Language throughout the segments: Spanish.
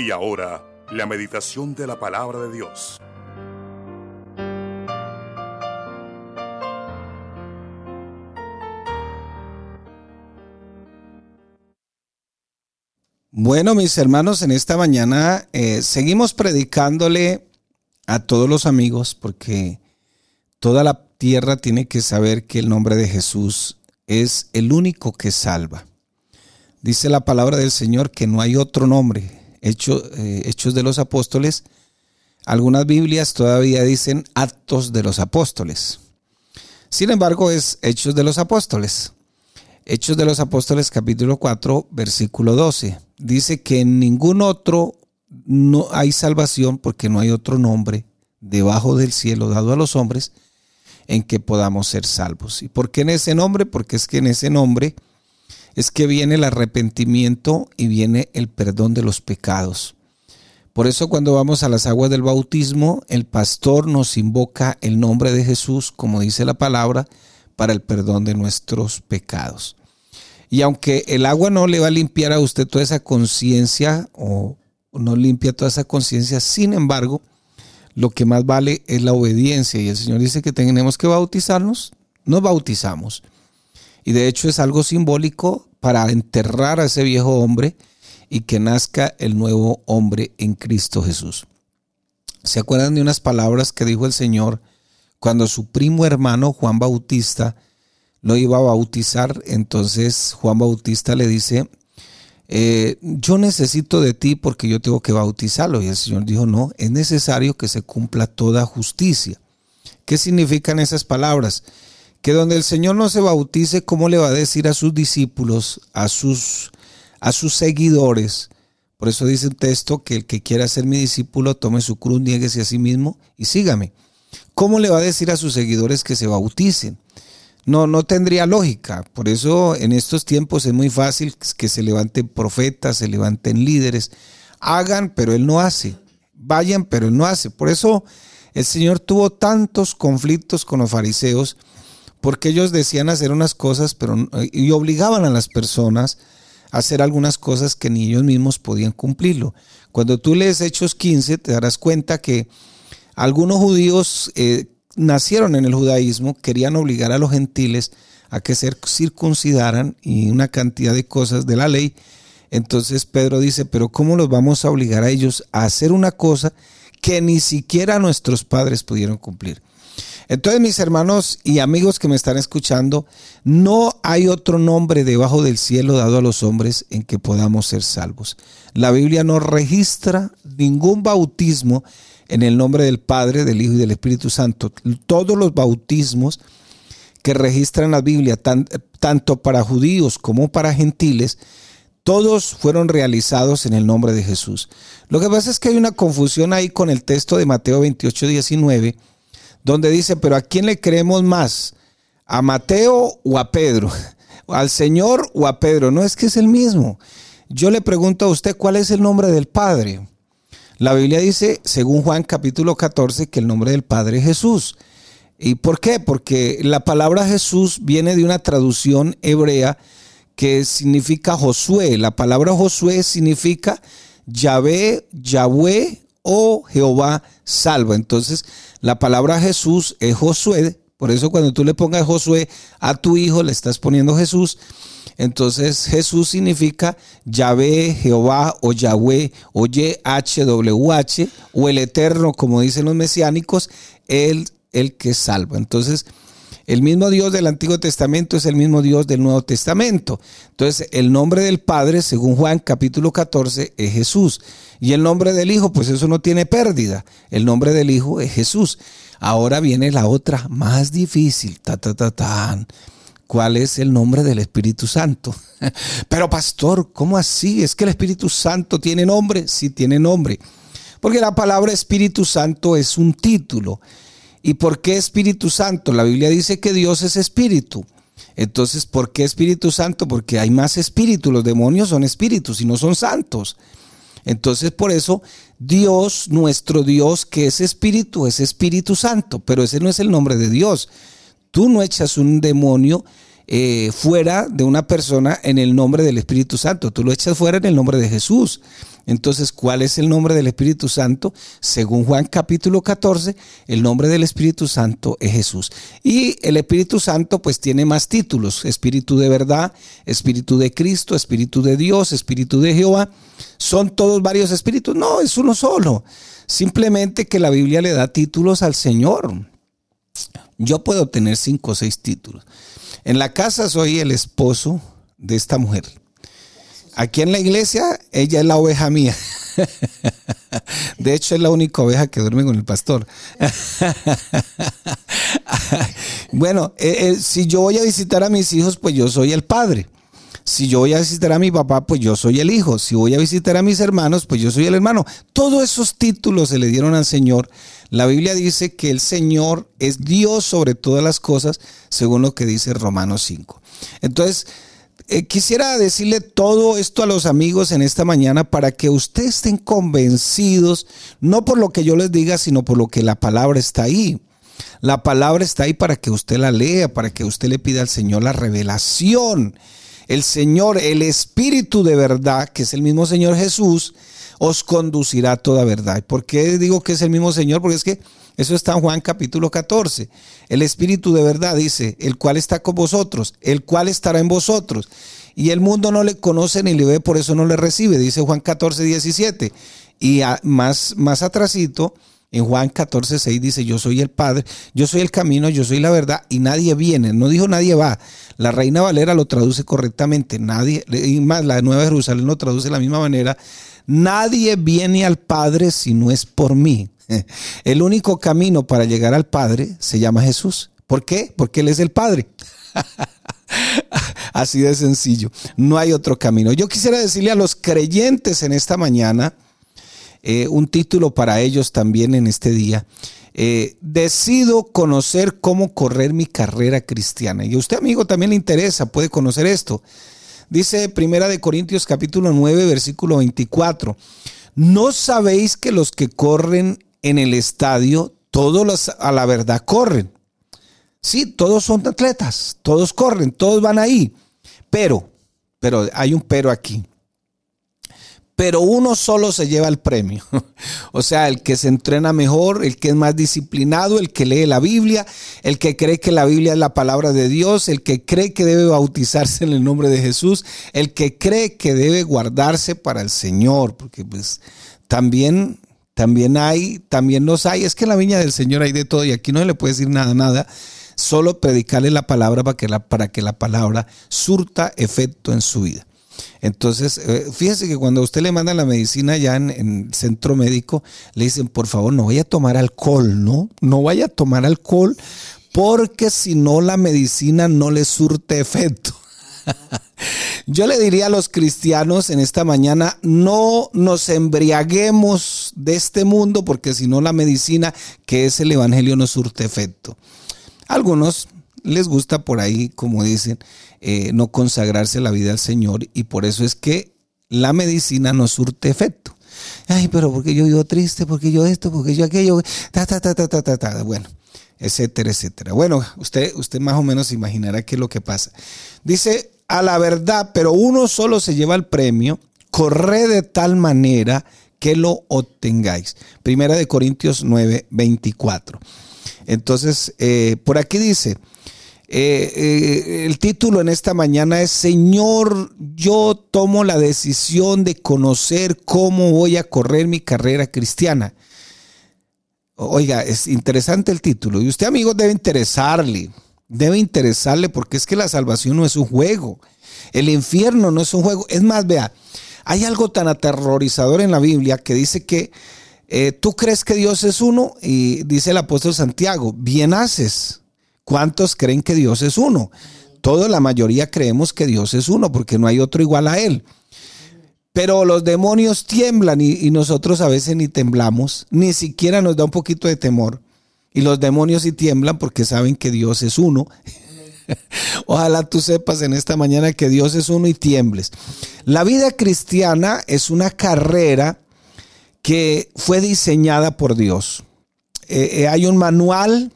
Y ahora, la meditación de la palabra de Dios. Bueno, mis hermanos, en esta mañana eh, seguimos predicándole a todos los amigos porque toda la tierra tiene que saber que el nombre de Jesús es el único que salva. Dice la palabra del Señor que no hay otro nombre. Eh, Hechos de los Apóstoles. Algunas Biblias todavía dicen Actos de los Apóstoles. Sin embargo, es Hechos de los Apóstoles. Hechos de los Apóstoles capítulo 4, versículo 12. Dice que en ningún otro no hay salvación porque no hay otro nombre debajo del cielo dado a los hombres en que podamos ser salvos. ¿Y por qué en ese nombre? Porque es que en ese nombre es que viene el arrepentimiento y viene el perdón de los pecados. Por eso cuando vamos a las aguas del bautismo, el pastor nos invoca el nombre de Jesús, como dice la palabra, para el perdón de nuestros pecados. Y aunque el agua no le va a limpiar a usted toda esa conciencia o no limpia toda esa conciencia, sin embargo, lo que más vale es la obediencia. Y el Señor dice que tenemos que bautizarnos, nos bautizamos. Y de hecho es algo simbólico para enterrar a ese viejo hombre y que nazca el nuevo hombre en Cristo Jesús. ¿Se acuerdan de unas palabras que dijo el Señor cuando su primo hermano Juan Bautista lo iba a bautizar? Entonces Juan Bautista le dice, eh, yo necesito de ti porque yo tengo que bautizarlo. Y el Señor dijo, no, es necesario que se cumpla toda justicia. ¿Qué significan esas palabras? Que donde el Señor no se bautice, ¿cómo le va a decir a sus discípulos, a sus, a sus seguidores? Por eso dice un texto que el que quiera ser mi discípulo tome su cruz, nieguese a sí mismo y sígame. ¿Cómo le va a decir a sus seguidores que se bauticen? No, no tendría lógica. Por eso en estos tiempos es muy fácil que se levanten profetas, se levanten líderes. Hagan, pero él no hace. Vayan, pero él no hace. Por eso el Señor tuvo tantos conflictos con los fariseos, porque ellos decían hacer unas cosas, pero y obligaban a las personas a hacer algunas cosas que ni ellos mismos podían cumplirlo. Cuando tú lees Hechos 15, te darás cuenta que algunos judíos eh, nacieron en el judaísmo querían obligar a los gentiles a que se circuncidaran y una cantidad de cosas de la ley. Entonces Pedro dice, pero ¿cómo los vamos a obligar a ellos a hacer una cosa que ni siquiera nuestros padres pudieron cumplir? Entonces, mis hermanos y amigos que me están escuchando, no hay otro nombre debajo del cielo dado a los hombres en que podamos ser salvos. La Biblia no registra ningún bautismo en el nombre del Padre, del Hijo y del Espíritu Santo. Todos los bautismos que registran la Biblia, tanto para judíos como para gentiles, todos fueron realizados en el nombre de Jesús. Lo que pasa es que hay una confusión ahí con el texto de Mateo 28, 19, donde dice, pero ¿a quién le creemos más? ¿A Mateo o a Pedro? ¿Al Señor o a Pedro? No es que es el mismo. Yo le pregunto a usted, ¿cuál es el nombre del Padre? La Biblia dice, según Juan capítulo 14, que el nombre del Padre es Jesús. ¿Y por qué? Porque la palabra Jesús viene de una traducción hebrea que significa Josué. La palabra Josué significa Yahvé, Yahweh o Jehová salva. Entonces, la palabra Jesús es Josué. Por eso cuando tú le pongas Josué a tu hijo, le estás poniendo Jesús. Entonces Jesús significa Yahvé, Jehová o Yahweh o YHWH o el eterno, como dicen los mesiánicos, el, el que salva. Entonces, el mismo Dios del Antiguo Testamento es el mismo Dios del Nuevo Testamento. Entonces, el nombre del Padre, según Juan capítulo 14, es Jesús. Y el nombre del Hijo, pues eso no tiene pérdida. El nombre del Hijo es Jesús. Ahora viene la otra más difícil. Ta, ta, ta, tan cuál es el nombre del Espíritu Santo. Pero pastor, ¿cómo así? ¿Es que el Espíritu Santo tiene nombre? Sí, tiene nombre. Porque la palabra Espíritu Santo es un título. ¿Y por qué Espíritu Santo? La Biblia dice que Dios es espíritu. Entonces, ¿por qué Espíritu Santo? Porque hay más espíritus. Los demonios son espíritus y no son santos. Entonces, por eso, Dios, nuestro Dios, que es espíritu, es Espíritu Santo. Pero ese no es el nombre de Dios. Tú no echas un demonio eh, fuera de una persona en el nombre del Espíritu Santo, tú lo echas fuera en el nombre de Jesús. Entonces, ¿cuál es el nombre del Espíritu Santo? Según Juan capítulo 14, el nombre del Espíritu Santo es Jesús. Y el Espíritu Santo pues tiene más títulos, Espíritu de verdad, Espíritu de Cristo, Espíritu de Dios, Espíritu de Jehová. ¿Son todos varios espíritus? No, es uno solo. Simplemente que la Biblia le da títulos al Señor. Yo puedo tener cinco o seis títulos. En la casa soy el esposo de esta mujer. Aquí en la iglesia, ella es la oveja mía. De hecho, es la única oveja que duerme con el pastor. Bueno, eh, eh, si yo voy a visitar a mis hijos, pues yo soy el padre. Si yo voy a visitar a mi papá, pues yo soy el hijo. Si voy a visitar a mis hermanos, pues yo soy el hermano. Todos esos títulos se le dieron al Señor. La Biblia dice que el Señor es Dios sobre todas las cosas, según lo que dice Romanos 5. Entonces, eh, quisiera decirle todo esto a los amigos en esta mañana para que ustedes estén convencidos, no por lo que yo les diga, sino por lo que la palabra está ahí. La palabra está ahí para que usted la lea, para que usted le pida al Señor la revelación. El Señor, el Espíritu de verdad, que es el mismo Señor Jesús, os conducirá a toda verdad. ¿Por qué digo que es el mismo Señor? Porque es que eso está en Juan capítulo 14. El Espíritu de verdad dice, el cual está con vosotros, el cual estará en vosotros. Y el mundo no le conoce ni le ve, por eso no le recibe, dice Juan 14, 17. Y más, más atrasito, en Juan 14, 6 dice, yo soy el Padre, yo soy el camino, yo soy la verdad, y nadie viene. No dijo nadie va. La Reina Valera lo traduce correctamente. Nadie, y más la Nueva Jerusalén lo traduce de la misma manera. Nadie viene al Padre si no es por mí. El único camino para llegar al Padre se llama Jesús. ¿Por qué? Porque Él es el Padre. Así de sencillo. No hay otro camino. Yo quisiera decirle a los creyentes en esta mañana eh, un título para ellos también en este día. Eh, decido conocer cómo correr mi carrera cristiana. Y a usted, amigo, también le interesa, puede conocer esto. Dice Primera de Corintios capítulo 9, versículo 24. ¿No sabéis que los que corren en el estadio, todos los, a la verdad corren. Sí, todos son atletas, todos corren, todos van ahí. Pero, pero hay un pero aquí. Pero uno solo se lleva el premio. o sea, el que se entrena mejor, el que es más disciplinado, el que lee la Biblia, el que cree que la Biblia es la palabra de Dios, el que cree que debe bautizarse en el nombre de Jesús, el que cree que debe guardarse para el Señor, porque pues también también hay, también nos hay, es que en la viña del Señor hay de todo y aquí no se le puede decir nada, nada, solo predicarle la palabra para que la, para que la palabra surta efecto en su vida. Entonces, eh, fíjese que cuando usted le manda la medicina ya en, el centro médico, le dicen, por favor, no vaya a tomar alcohol, ¿no? No vaya a tomar alcohol porque si no la medicina no le surte efecto. Yo le diría a los cristianos en esta mañana, no nos embriaguemos de este mundo porque si no la medicina que es el Evangelio no surte efecto. algunos les gusta por ahí, como dicen, eh, no consagrarse la vida al Señor y por eso es que la medicina no surte efecto. Ay, pero porque yo vivo triste, porque yo esto, porque yo aquello, ta, ta, ta, ta, ta, ta, ta. Bueno, etcétera, etcétera. Bueno, usted, usted más o menos imaginará qué es lo que pasa. Dice a la verdad, pero uno solo se lleva el premio, corre de tal manera que lo obtengáis. Primera de Corintios 9, 24. Entonces, eh, por aquí dice, eh, eh, el título en esta mañana es Señor, yo tomo la decisión de conocer cómo voy a correr mi carrera cristiana. Oiga, es interesante el título y usted, amigo, debe interesarle debe interesarle porque es que la salvación no es un juego. El infierno no es un juego. Es más, vea, hay algo tan aterrorizador en la Biblia que dice que eh, tú crees que Dios es uno y dice el apóstol Santiago, bien haces. ¿Cuántos creen que Dios es uno? Toda la mayoría creemos que Dios es uno porque no hay otro igual a Él. Pero los demonios tiemblan y nosotros a veces ni temblamos, ni siquiera nos da un poquito de temor. Y los demonios sí tiemblan porque saben que Dios es uno. Ojalá tú sepas en esta mañana que Dios es uno y tiembles. La vida cristiana es una carrera que fue diseñada por Dios. Eh, eh, hay un manual,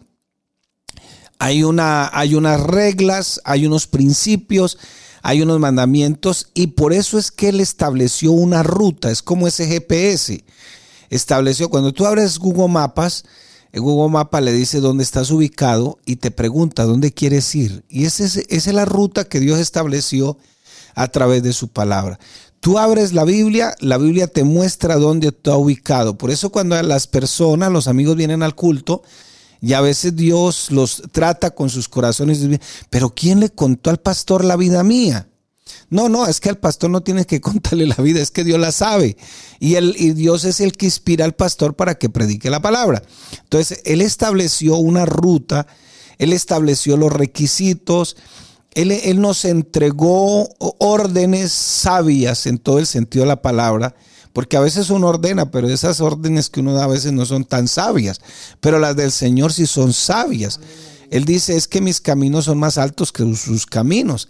hay, una, hay unas reglas, hay unos principios, hay unos mandamientos y por eso es que Él estableció una ruta, es como ese GPS. Estableció, cuando tú abres Google Mapas, en Google Maps le dice dónde estás ubicado y te pregunta dónde quieres ir. Y esa es, esa es la ruta que Dios estableció a través de su palabra. Tú abres la Biblia, la Biblia te muestra dónde está ubicado. Por eso cuando las personas, los amigos vienen al culto, y a veces Dios los trata con sus corazones. Pero ¿quién le contó al pastor la vida mía? No, no, es que al pastor no tiene que contarle la vida, es que Dios la sabe. Y, el, y Dios es el que inspira al pastor para que predique la palabra. Entonces, Él estableció una ruta, Él estableció los requisitos, él, él, nos entregó órdenes sabias en todo el sentido de la palabra, porque a veces uno ordena, pero esas órdenes que uno da a veces no son tan sabias, pero las del Señor sí son sabias. Él dice, es que mis caminos son más altos que sus caminos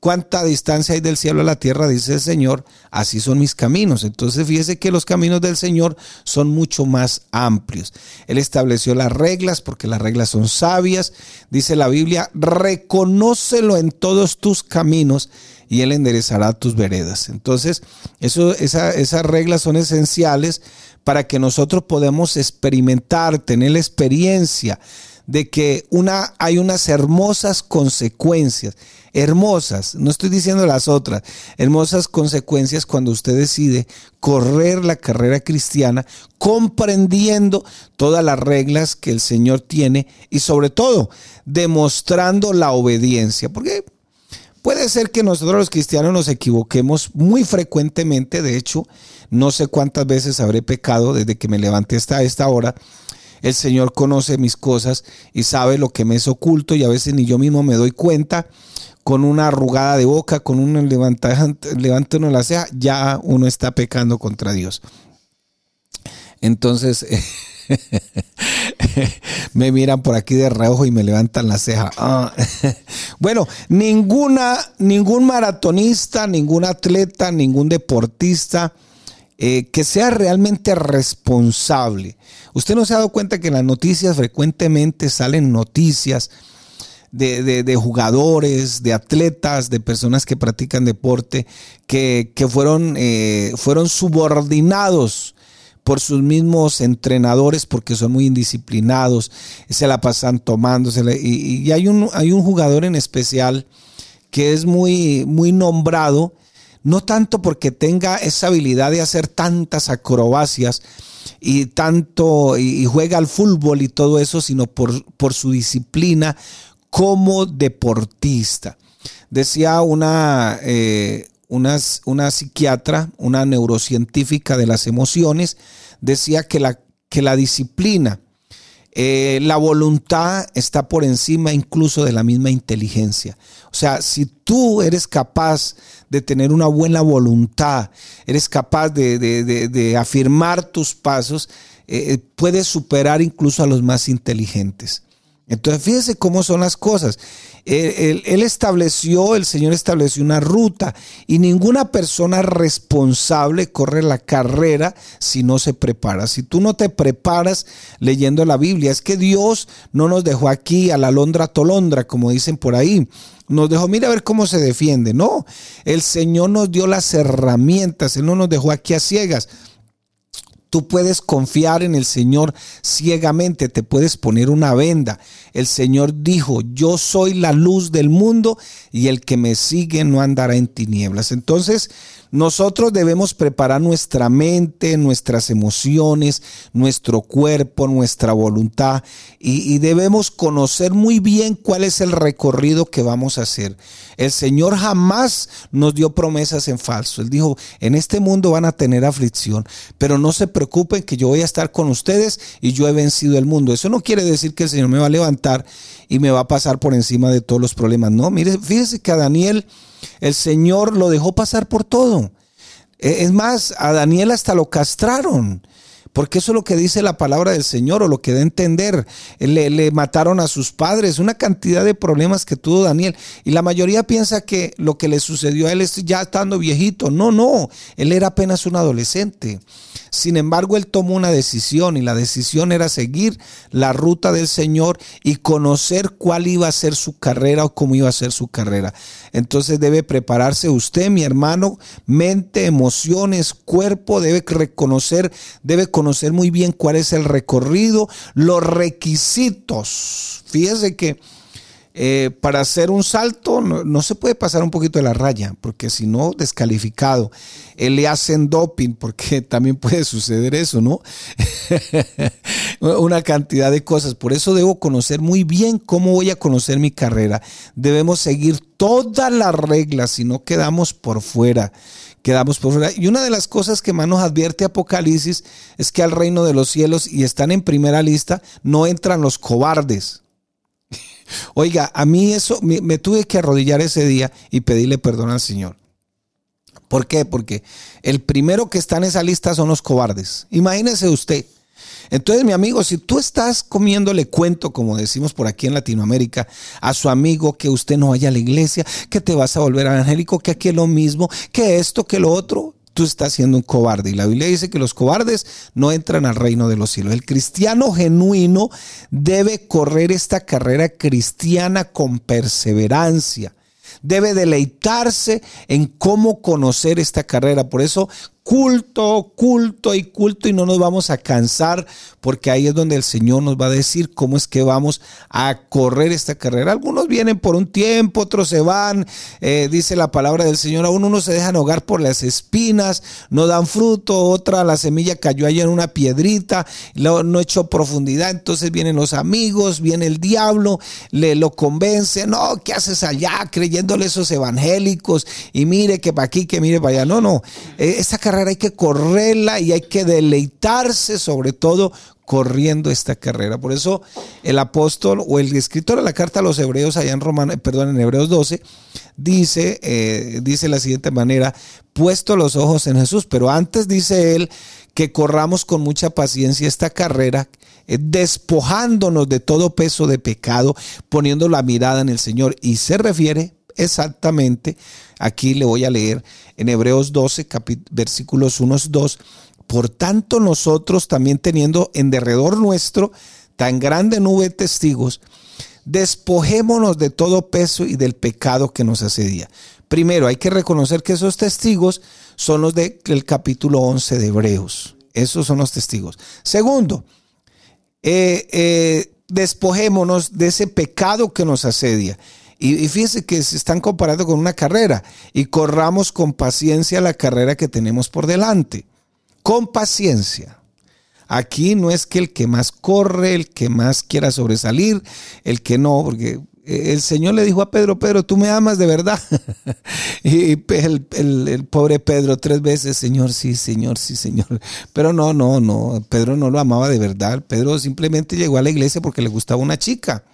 cuánta distancia hay del cielo a la tierra, dice el Señor, así son mis caminos. Entonces fíjese que los caminos del Señor son mucho más amplios. Él estableció las reglas porque las reglas son sabias. Dice la Biblia, reconócelo en todos tus caminos y Él enderezará tus veredas. Entonces, esas reglas son esenciales para que nosotros podamos experimentar, tener la experiencia de que una, hay unas hermosas consecuencias hermosas, no estoy diciendo las otras, hermosas consecuencias cuando usted decide correr la carrera cristiana comprendiendo todas las reglas que el Señor tiene y sobre todo demostrando la obediencia, porque puede ser que nosotros los cristianos nos equivoquemos muy frecuentemente, de hecho, no sé cuántas veces habré pecado desde que me levanté hasta esta hora. El Señor conoce mis cosas y sabe lo que me es oculto y a veces ni yo mismo me doy cuenta con una arrugada de boca, con un levante uno la ceja, ya uno está pecando contra Dios. Entonces, me miran por aquí de reojo y me levantan la ceja. Ah. bueno, ninguna, ningún maratonista, ningún atleta, ningún deportista eh, que sea realmente responsable. Usted no se ha dado cuenta que en las noticias frecuentemente salen noticias de, jugadores, de atletas, de personas que practican deporte, que, fueron, eh, fueron subordinados por sus mismos entrenadores porque son muy indisciplinados, se la pasan tomándose. Y, y, hay, un, hay un jugador en especial que es muy, muy nombrado, no tanto porque tenga esa habilidad de hacer tantas acrobacias y tanto y, juega al fútbol y todo eso, sino por, por su disciplina, como deportista. Decía una, eh, una, una, psiquiatra, una neurocientífica de las emociones, decía que la, que la disciplina, eh, la voluntad está por encima incluso de la misma inteligencia. O sea, si tú eres capaz de tener una buena voluntad, eres capaz de, afirmar tus pasos, eh, puedes superar incluso a los más inteligentes. Entonces, fíjese cómo son las cosas. Él, estableció, el Señor estableció una ruta y ninguna persona responsable corre la carrera si no se prepara. Si tú no te preparas leyendo la Biblia, es que Dios no nos dejó aquí a la londra tolondra, como dicen por ahí. Nos dejó, mira a ver cómo se defiende. No, el Señor nos dio las herramientas, Él no nos dejó aquí a ciegas. Tú puedes confiar en el Señor ciegamente, te puedes poner una venda. El Señor dijo, yo soy la luz del mundo y el que me sigue no andará en tinieblas. Entonces, nosotros debemos preparar nuestra mente, nuestras emociones, nuestro cuerpo, nuestra voluntad y, debemos conocer muy bien cuál es el recorrido que vamos a hacer. El Señor jamás nos dio promesas en falso. Él dijo, en este mundo van a tener aflicción, pero no se preocupen que yo voy a estar con ustedes y yo he vencido el mundo. Eso no quiere decir que el Señor me va a levantar y me va a pasar por encima de todos los problemas. No, mire, fíjese que a Daniel el Señor lo dejó pasar por todo. E, es más, a Daniel hasta lo castraron. Porque eso es lo que dice la palabra del Señor o lo que da a entender. Le, le, mataron a sus padres, una cantidad de problemas que tuvo Daniel. Y la mayoría piensa que lo que le sucedió a él es ya estando viejito. No, no, él era apenas un adolescente. Sin embargo, él tomó una decisión y la decisión era seguir la ruta del Señor y conocer cuál iba a ser su carrera o cómo iba a ser su carrera. Entonces debe prepararse usted, mi hermano, mente, emociones, cuerpo, debe reconocer, debe conocer muy bien cuál es el recorrido, los requisitos. Fíjese que eh, para hacer un salto no, se puede pasar un poquito de la raya, porque si no, descalificado. Él le hacen doping, porque también puede suceder eso, ¿no? Una cantidad de cosas. Por eso debo conocer muy bien cómo voy a conocer mi carrera. Debemos seguir todas las reglas, si no quedamos por fuera quedamos por fuera. Y una de las cosas que más nos advierte Apocalipsis es que al reino de los cielos, y están en primera lista, no entran los cobardes. Oiga, a mí eso, me, tuve que arrodillar ese día y pedirle perdón al Señor. ¿Por qué? Porque el primero que está en esa lista son los cobardes. Imagínese usted. Entonces, mi amigo, si tú estás comiéndole cuento, como decimos por aquí en Latinoamérica, a su amigo que usted no vaya a la iglesia, que te vas a volver evangélico, que aquí es lo mismo, que esto, que lo otro, tú estás siendo un cobarde. Y la Biblia dice que los cobardes no entran al reino de los cielos. El cristiano genuino debe correr esta carrera cristiana con perseverancia. Debe deleitarse en cómo conocer esta carrera. Por eso culto, culto y culto y no nos vamos a cansar porque ahí es donde el Señor nos va a decir cómo es que vamos a correr esta carrera. Algunos vienen por un tiempo, otros se van, eh, dice la palabra del Señor, aún unos se dejan ahogar por las espinas, no dan fruto, otra la semilla cayó allá en una piedrita, no echó profundidad, entonces vienen los amigos, viene el diablo, le lo convence, no, ¿qué haces allá? Creyéndole esos evangélicos y mire que para aquí, que mire para allá. No, no, eh, esta carrera hay que correrla y hay que deleitarse sobre todo corriendo esta carrera. Por eso el apóstol o el escritor de la carta a los hebreos allá en Romano, perdón, en Hebreos 12, dice, eh, dice la siguiente manera, puesto los ojos en Jesús, pero antes dice él que corramos con mucha paciencia esta carrera, eh, despojándonos de todo peso de pecado, poniendo la mirada en el Señor. Y se refiere exactamente, aquí le voy a leer en Hebreos 12, versículos 1 2, por tanto nosotros también teniendo en derredor nuestro tan grande nube de testigos, despojémonos de todo peso y del pecado que nos asedia. Primero, hay que reconocer que esos testigos son los del capítulo 11 de Hebreos. Esos son los testigos. Segundo, eh, eh, despojémonos de ese pecado que nos asedia. Y, fíjense que se están comparando con una carrera y corramos con paciencia la carrera que tenemos por delante. Con paciencia. Aquí no es que el que más corre, el que más quiera sobresalir, el que no, porque el Señor le dijo a Pedro, Pedro, tú me amas de verdad. y el, el, pobre Pedro tres veces, Señor, sí, Señor, sí, Señor. Pero no, no, no, Pedro no lo amaba de verdad. Pedro simplemente llegó a la iglesia porque le gustaba una chica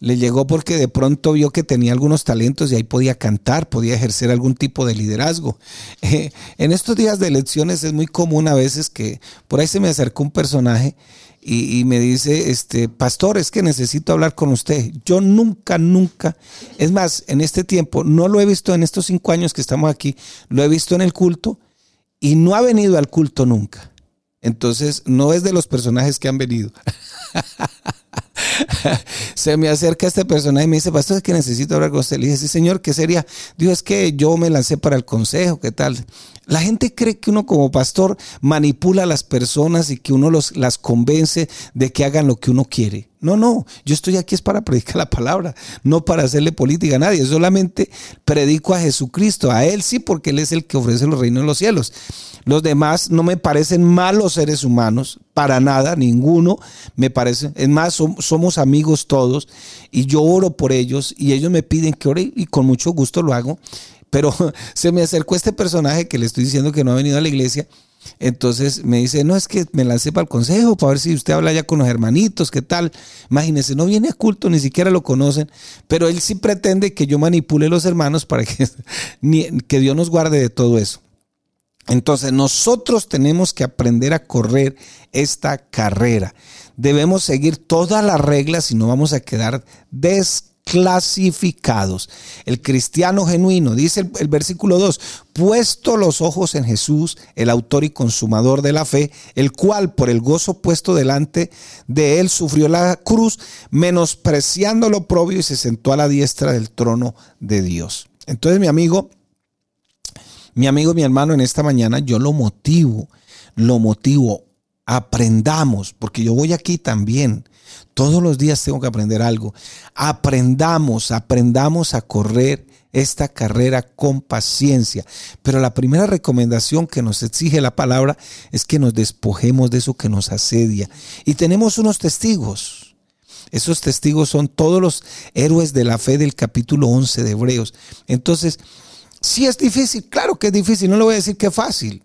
le llegó porque de pronto vio que tenía algunos talentos y ahí podía cantar, podía ejercer algún tipo de liderazgo. Eh, en estos días de elecciones es muy común a veces que por ahí se me acercó un personaje y, me dice, este, pastor, es que necesito hablar con usted. Yo nunca, nunca, es más, en este tiempo, no lo he visto en estos cinco años que estamos aquí, lo he visto en el culto y no ha venido al culto nunca. Entonces, no es de los personajes que han venido. se me acerca este personaje y me dice, pastor, es que necesito hablar con usted. Le dije, sí, señor, ¿qué sería? Dios es que yo me lancé para el consejo, ¿qué tal? La gente cree que uno como pastor manipula a las personas y que uno los, las convence de que hagan lo que uno quiere. No, no, yo estoy aquí es para predicar la palabra, no para hacerle política a nadie, solamente predico a Jesucristo, a Él sí, porque Él es el que ofrece los reinos de los cielos. Los demás no me parecen malos seres humanos, para nada, ninguno me parece. Es más, somos amigos todos y yo oro por ellos y ellos me piden que ore y con mucho gusto lo hago. Pero se me acercó este personaje que le estoy diciendo que no ha venido a la iglesia. Entonces me dice, no, es que me lancé para el consejo para ver si usted habla ya con los hermanitos, ¿qué tal? Imagínese, no viene a culto, ni siquiera lo conocen, pero él sí pretende que yo manipule a los hermanos para que, que Dios nos guarde de todo eso. Entonces nosotros tenemos que aprender a correr esta carrera. Debemos seguir todas las reglas y no vamos a quedar des clasificados. El cristiano genuino, dice el, versículo 2, puesto los ojos en Jesús, el autor y consumador de la fe, el cual por el gozo puesto delante de él sufrió la cruz, menospreciando lo propio y se sentó a la diestra del trono de Dios. Entonces, mi amigo, mi amigo, mi hermano, en esta mañana yo lo motivo, lo motivo, aprendamos, porque yo voy aquí también. Todos los días tengo que aprender algo. Aprendamos, aprendamos a correr esta carrera con paciencia. Pero la primera recomendación que nos exige la palabra es que nos despojemos de eso que nos asedia. Y tenemos unos testigos. Esos testigos son todos los héroes de la fe del capítulo 11 de Hebreos. Entonces, si es difícil, claro que es difícil, no le voy a decir que es fácil.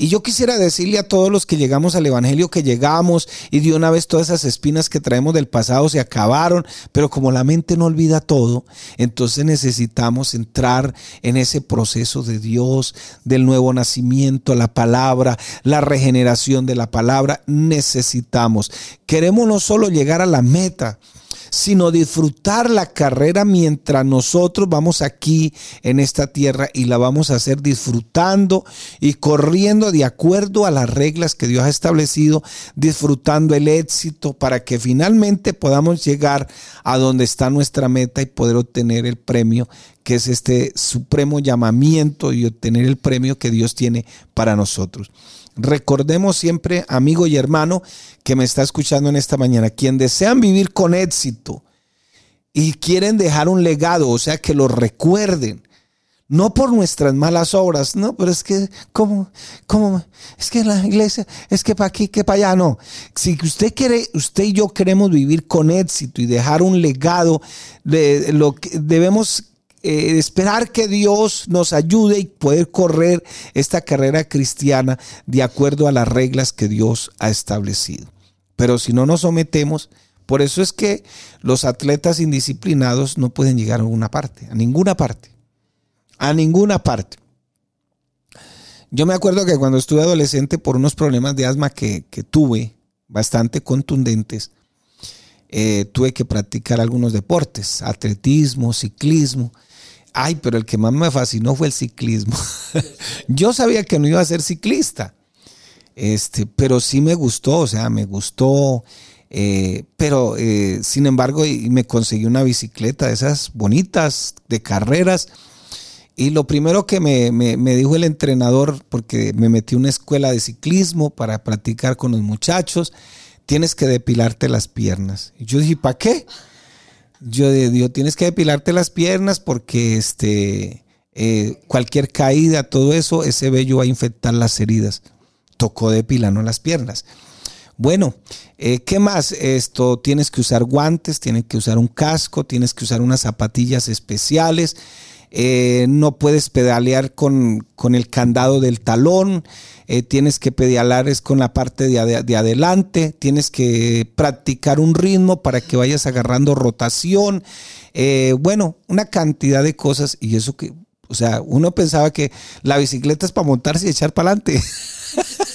Y yo quisiera decirle a todos los que llegamos al Evangelio que llegamos y de una vez todas esas espinas que traemos del pasado se acabaron, pero como la mente no olvida todo, entonces necesitamos entrar en ese proceso de Dios, del nuevo nacimiento, la palabra, la regeneración de la palabra. Necesitamos. Queremos no solo llegar a la meta, sino disfrutar la carrera mientras nosotros vamos aquí en esta tierra y la vamos a hacer disfrutando y corriendo de acuerdo a las reglas que Dios ha establecido, disfrutando el éxito para que finalmente podamos llegar a donde está nuestra meta y poder obtener el premio que es este supremo llamamiento y obtener el premio que Dios tiene para nosotros. Recordemos siempre, amigo y hermano que me está escuchando en esta mañana, quien desean vivir con éxito y quieren dejar un legado, o sea, que lo recuerden, no por nuestras malas obras, no, pero es que, ¿cómo? ¿Cómo? Es que la iglesia, es que para aquí, que para allá, no. Si usted quiere, usted y yo queremos vivir con éxito y dejar un legado, de lo que debemos eh, esperar que Dios nos ayude y poder correr esta carrera cristiana de acuerdo a las reglas que Dios ha establecido. Pero si no nos sometemos, por eso es que los atletas indisciplinados no pueden llegar a ninguna parte, a ninguna parte, a ninguna parte. Yo me acuerdo que cuando estuve adolescente por unos problemas de asma que, que tuve, bastante contundentes, eh, tuve que practicar algunos deportes, atletismo, ciclismo, Ay, pero el que más me fascinó fue el ciclismo. Yo sabía que no iba a ser ciclista, este, pero sí me gustó, o sea, me gustó. Eh, pero eh, sin embargo, me conseguí una bicicleta de esas bonitas de carreras. Y lo primero que me, me, dijo el entrenador, porque me metí a una escuela de ciclismo para practicar con los muchachos, tienes que depilarte las piernas. Y yo dije, ¿para qué? Yo digo, tienes que depilarte las piernas porque este, eh, cualquier caída, todo eso, ese vello va a infectar las heridas. Tocó depilarnos las piernas. Bueno, eh, ¿qué más? Esto tienes que usar guantes, tienes que usar un casco, tienes que usar unas zapatillas especiales. Eh, no puedes pedalear con, con, el candado del talón, eh, tienes que pedalear es con la parte de, adelante, tienes que practicar un ritmo para que vayas agarrando rotación, eh, bueno, una cantidad de cosas y eso que, o sea, uno pensaba que la bicicleta es para montarse y echar para adelante.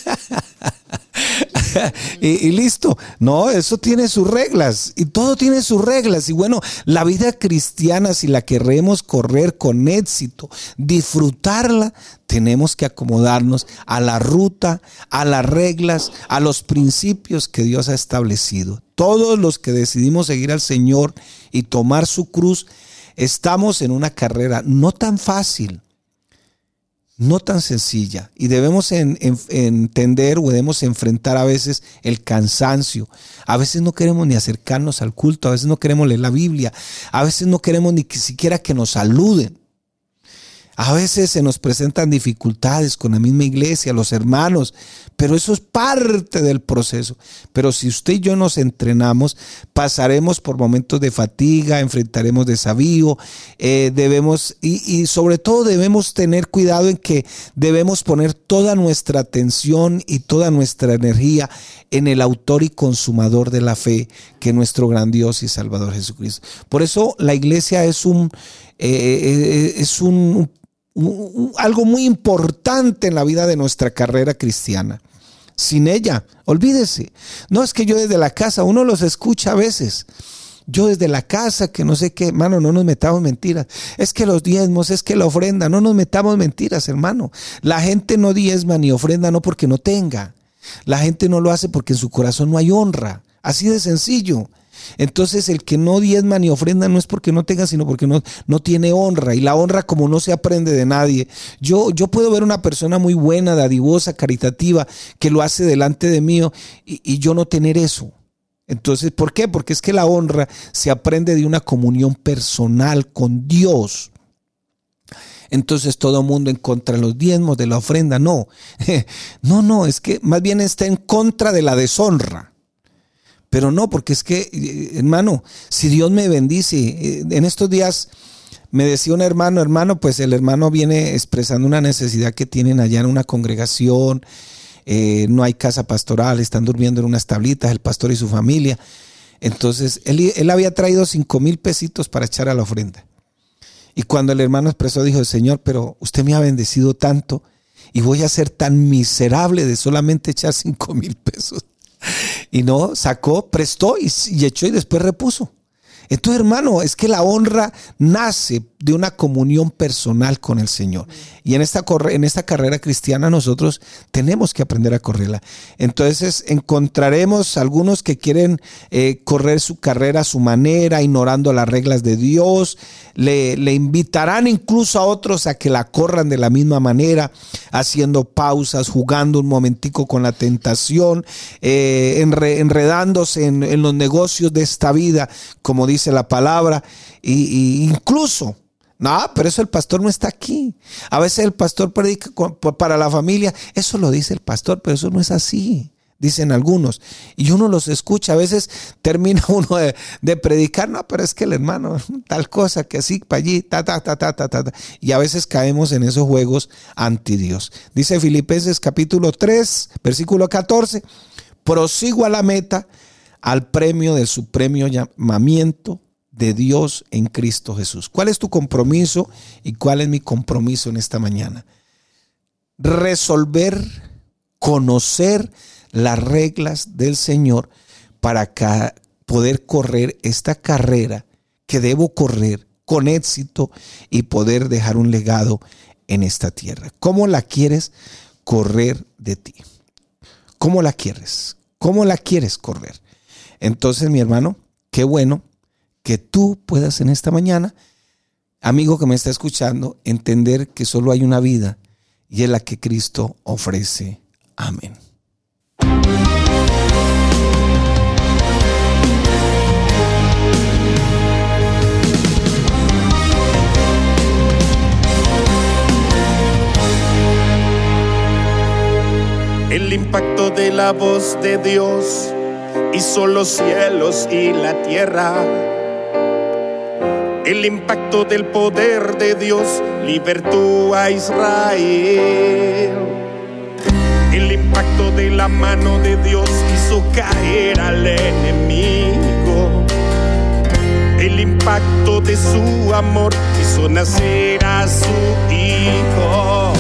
y, listo. No, eso tiene sus reglas y todo tiene sus reglas. Y bueno, la vida cristiana, si la queremos correr con éxito, disfrutarla, tenemos que acomodarnos a la ruta, a las reglas, a los principios que Dios ha establecido. Todos los que decidimos seguir al Señor y tomar su cruz, estamos en una carrera no tan fácil no tan sencilla y debemos entender o debemos enfrentar a veces el cansancio. A veces no queremos ni acercarnos al culto, a veces no queremos leer la Biblia, a veces no queremos ni siquiera que nos saluden. A veces se nos presentan dificultades con la misma iglesia, los hermanos, pero eso es parte del proceso. Pero si usted y yo nos entrenamos, pasaremos por momentos de fatiga, enfrentaremos desafío, eh, debemos, y, y sobre todo debemos tener cuidado en que debemos poner toda nuestra atención y toda nuestra energía en el autor y consumador de la fe, que es nuestro gran Dios y Salvador Jesucristo. Por eso la iglesia es un, eh, eh, es un algo muy importante en la vida de nuestra carrera cristiana. Sin ella, olvídese. No es que yo desde la casa, uno los escucha a veces. yo desde la casa, que no sé qué, hermano, no nos metamos mentiras. Es que los diezmos, es que la ofrenda, no nos metamos mentiras, hermano. La gente no diezma ni ofrenda no porque no tenga. La gente no lo hace porque en su corazón no hay honra. Así de sencillo. Entonces el que no diezma ni ofrenda no es porque no tenga, sino porque no, no tiene honra. Y la honra como no se aprende de nadie. Yo, yo puedo ver una persona muy buena, dadivosa, caritativa, que lo hace delante de mí y, y yo no tener eso. Entonces, ¿por qué? Porque es que la honra se aprende de una comunión personal con Dios. Entonces todo mundo en contra de los diezmos, de la ofrenda. No, no, no, es que más bien está en contra de la deshonra. Pero no, porque es que, eh, hermano, si Dios me bendice, eh, en estos días me decía un hermano, hermano, pues el hermano viene expresando una necesidad que tienen allá en una congregación, eh, no hay casa pastoral, están durmiendo en unas tablitas, el pastor y su familia. Entonces, él, él había traído cinco mil pesitos para echar a la ofrenda. Y cuando el hermano expresó, dijo, Señor, pero usted me ha bendecido tanto y voy a ser tan miserable de solamente echar cinco mil pesos. Y no, sacó, prestó y, echó y después repuso. Entonces, hermano, es que la honra nace de una comunión personal con el Señor. Y en esta, en esta carrera cristiana nosotros tenemos que aprender a correrla. Entonces encontraremos algunos que quieren eh, correr su carrera a su manera, ignorando las reglas de Dios. Le, le, invitarán incluso a otros a que la corran de la misma manera, haciendo pausas, jugando un momentico con la tentación, eh, enredándose en, en los negocios de esta vida, como dice la palabra, y, incluso no, pero eso el pastor no está aquí. A veces el pastor predica para la familia. Eso lo dice el pastor, pero eso no es así. Dicen algunos. Y uno los escucha. A veces termina uno de, predicar. No, pero es que el hermano, tal cosa, que así, para allí, ta, ta, ta, ta, ta, ta. Y a veces caemos en esos juegos anti Dios. Dice Filipenses capítulo 3, versículo 14. Prosigo a la meta, al premio del supremo llamamiento de Dios en Cristo Jesús. ¿Cuál es tu compromiso y cuál es mi compromiso en esta mañana? Resolver, conocer las reglas del Señor para poder correr esta carrera que debo correr con éxito y poder dejar un legado en esta tierra. ¿Cómo la quieres correr de ti? ¿Cómo la quieres? ¿Cómo la quieres correr? Entonces, mi hermano, qué bueno que tú puedas en esta mañana, amigo que me está escuchando, entender que solo hay una vida y es la que Cristo ofrece. Amén. El impacto de la voz de Dios hizo los cielos y la tierra el impacto del poder de Dios libertó a Israel. El impacto de la mano de Dios hizo caer al enemigo. El impacto de su amor hizo nacer a su hijo.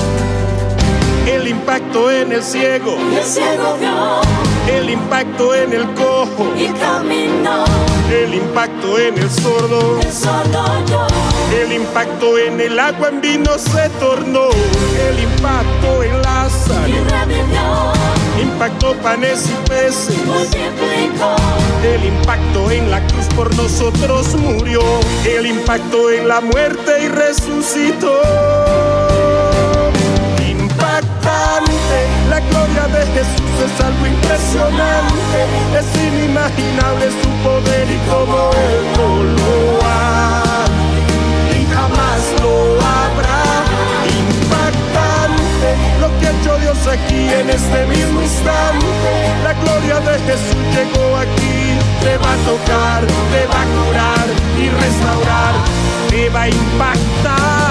El impacto en el ciego. el ciego vio. El impacto en el cojo. Y caminó. El impacto en el sordo, el sordo yo. el impacto en el agua en vino se tornó, el impacto en y revivió, impactó panes y peces, multiplicó, el impacto en la cruz por nosotros murió, el impacto en la muerte y resucitó. De Jesús es algo impresionante, es inimaginable su poder y como Él no lo ha y jamás lo habrá. Impactante lo que ha hecho Dios aquí en este mismo instante. La gloria de Jesús llegó aquí, te va a tocar, te va a curar y restaurar, te va a impactar